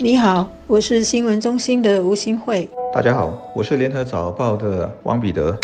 你好，我是新闻中心的吴新慧。大家好，我是联合早报的王彼得。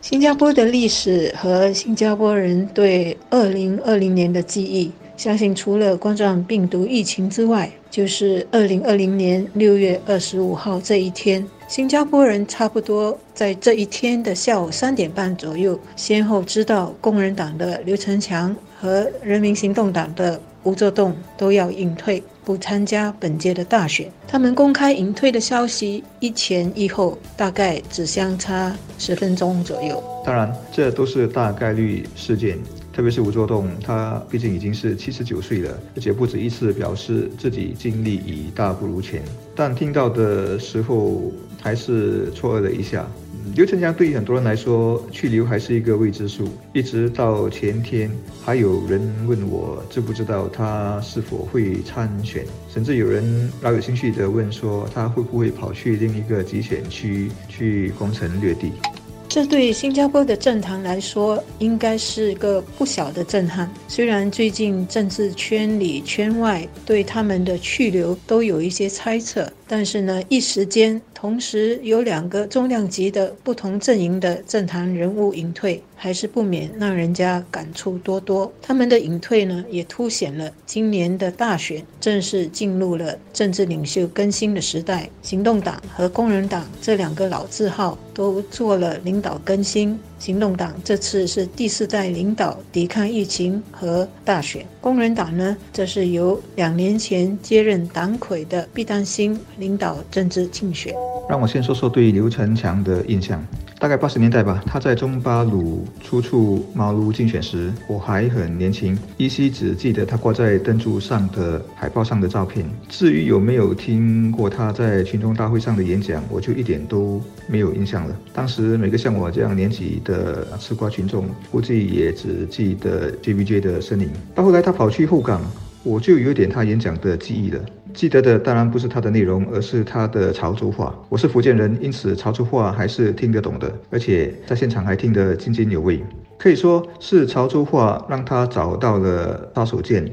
新加坡的历史和新加坡人对2020年的记忆，相信除了冠状病毒疫情之外，就是2020年6月25号这一天。新加坡人差不多在这一天的下午三点半左右，先后知道工人党的刘成强和人民行动党的吴作栋都要隐退。不参加本届的大选，他们公开隐退的消息一前一后，大概只相差十分钟左右。当然，这都是大概率事件，特别是吴作栋，他毕竟已经是七十九岁了，而且不止一次表示自己精力已大不如前。但听到的时候，还是错愕了一下。刘成江对于很多人来说，去留还是一个未知数。一直到前天，还有人问我知不知道他是否会参选，甚至有人饶有兴趣地问说他会不会跑去另一个集选区去攻城略地。这对新加坡的政坛来说，应该是个不小的震撼。虽然最近政治圈里圈外对他们的去留都有一些猜测，但是呢，一时间同时有两个重量级的不同阵营的政坛人物隐退。还是不免让人家感触多多。他们的隐退呢，也凸显了今年的大选正式进入了政治领袖更新的时代。行动党和工人党这两个老字号都做了领导更新。行动党这次是第四代领导抵抗疫情和大选。工人党呢，则是由两年前接任党魁的毕丹星领导政治竞选。让我先说说对刘成强的印象。大概八十年代吧，他在中巴鲁初出茅庐竞选时，我还很年轻，依稀只记得他挂在灯柱上的海报上的照片。至于有没有听过他在群众大会上的演讲，我就一点都没有印象了。当时每个像我这样年纪的吃瓜群众，估计也只记得 JBJ 的身影。到后来他跑去后港，我就有点他演讲的记忆了。记得的当然不是他的内容，而是他的潮州话。我是福建人，因此潮州话还是听得懂的，而且在现场还听得津津有味。可以说是潮州话让他找到了杀手锏，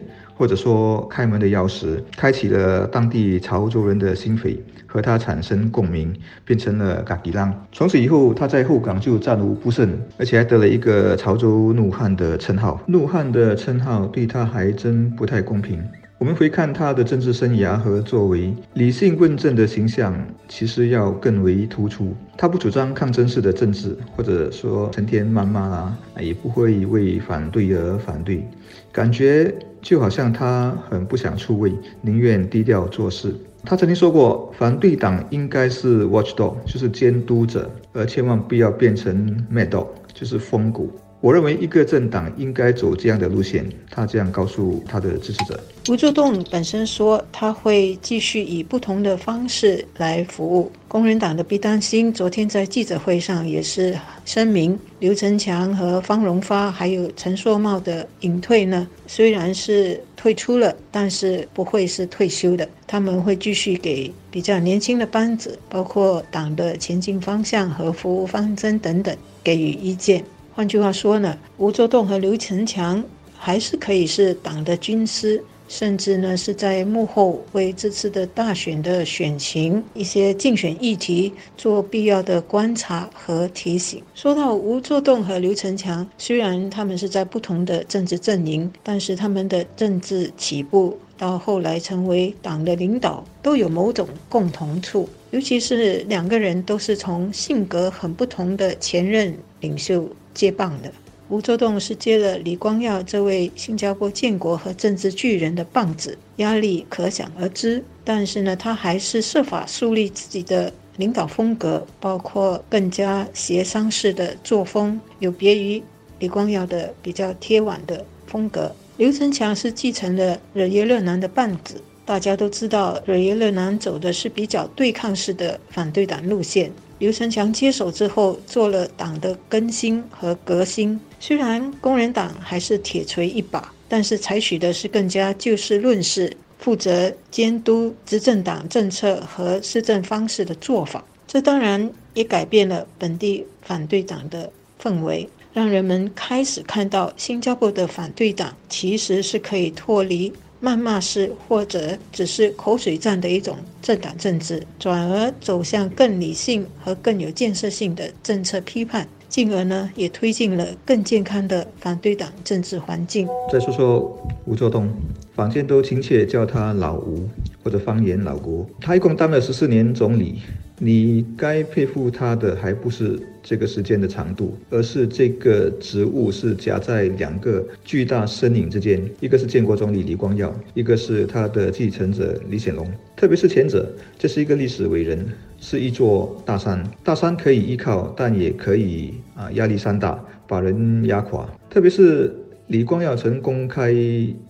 或者说开门的钥匙，开启了当地潮州人的心扉，和他产生共鸣，变成了嘎吉浪。从此以后，他在后港就战无不胜，而且还得了一个潮州怒汉的称号。怒汉的称号对他还真不太公平。我们回看他的政治生涯和作为，理性问政的形象其实要更为突出。他不主张抗争式的政治，或者说成天谩骂啊，也不会为反对而反对，感觉就好像他很不想出位，宁愿低调做事。他曾经说过，反对党应该是 watchdog，就是监督者，而千万不要变成 mad dog，就是疯狗。我认为一个政党应该走这样的路线，他这样告诉他的支持者。吴作栋本身说他会继续以不同的方式来服务工人党的毕丹心。昨天在记者会上也是声明，刘成强和方荣发还有陈硕茂的隐退呢，虽然是退出了，但是不会是退休的，他们会继续给比较年轻的班子，包括党的前进方向和服务方针等等给予意见。换句话说呢，吴作栋和刘成强还是可以是党的军师，甚至呢是在幕后为这次的大选的选情、一些竞选议题做必要的观察和提醒。说到吴作栋和刘成强，虽然他们是在不同的政治阵营，但是他们的政治起步到后来成为党的领导，都有某种共同处。尤其是两个人都是从性格很不同的前任领袖。接棒的吴作栋是接了李光耀这位新加坡建国和政治巨人的棒子，压力可想而知。但是呢，他还是设法树立自己的领导风格，包括更加协商式的作风，有别于李光耀的比较贴碗的风格。刘成强是继承了惹耶勒南的棒子，大家都知道惹耶勒南走的是比较对抗式的反对党路线。刘成强接手之后，做了党的更新和革新。虽然工人党还是铁锤一把，但是采取的是更加就事论事、负责监督执政党政策和施政方式的做法。这当然也改变了本地反对党的氛围，让人们开始看到新加坡的反对党其实是可以脱离谩骂式或者只是口水战的一种政党政治，转而走向更理性和更有建设性的政策批判。进而呢，也推进了更健康的反对党政治环境。再说说吴作栋，坊间都亲切叫他老吴，或者方言老郭。他一共当了十四年总理。你该佩服他的，还不是这个时间的长度，而是这个职务是夹在两个巨大身影之间，一个是建国总理李光耀，一个是他的继承者李显龙。特别是前者，这是一个历史伟人，是一座大山，大山可以依靠，但也可以啊压力山大，把人压垮。特别是李光耀曾公开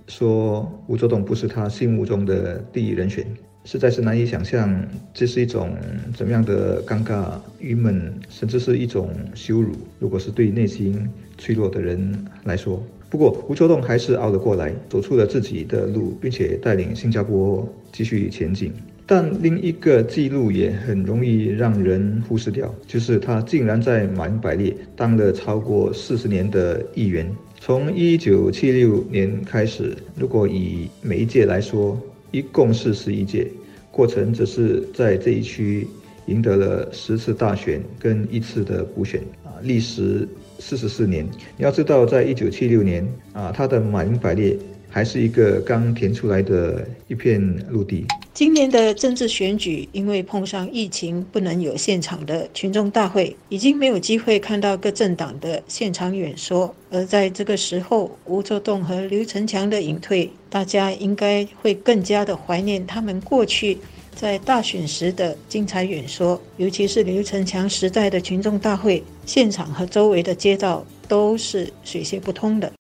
说，吴作栋不是他心目中的第一人选。实在是难以想象，这是一种怎么样的尴尬、郁闷，甚至是一种羞辱。如果是对内心脆弱的人来说，不过吴秋栋还是熬了过来，走出了自己的路，并且带领新加坡继续前进。但另一个记录也很容易让人忽视掉，就是他竟然在马英百列当了超过四十年的议员。从一九七六年开始，如果以每一届来说，一共是十一届，过程只是在这一区赢得了十次大选跟一次的补选啊，历时四十四年。你要知道，在一九七六年啊，他的马英百列还是一个刚填出来的一片陆地。今年的政治选举，因为碰上疫情，不能有现场的群众大会，已经没有机会看到各政党的现场演说。而在这个时候，吴作栋和刘成强的隐退，大家应该会更加的怀念他们过去在大选时的精彩演说，尤其是刘成强时代的群众大会现场和周围的街道都是水泄不通的。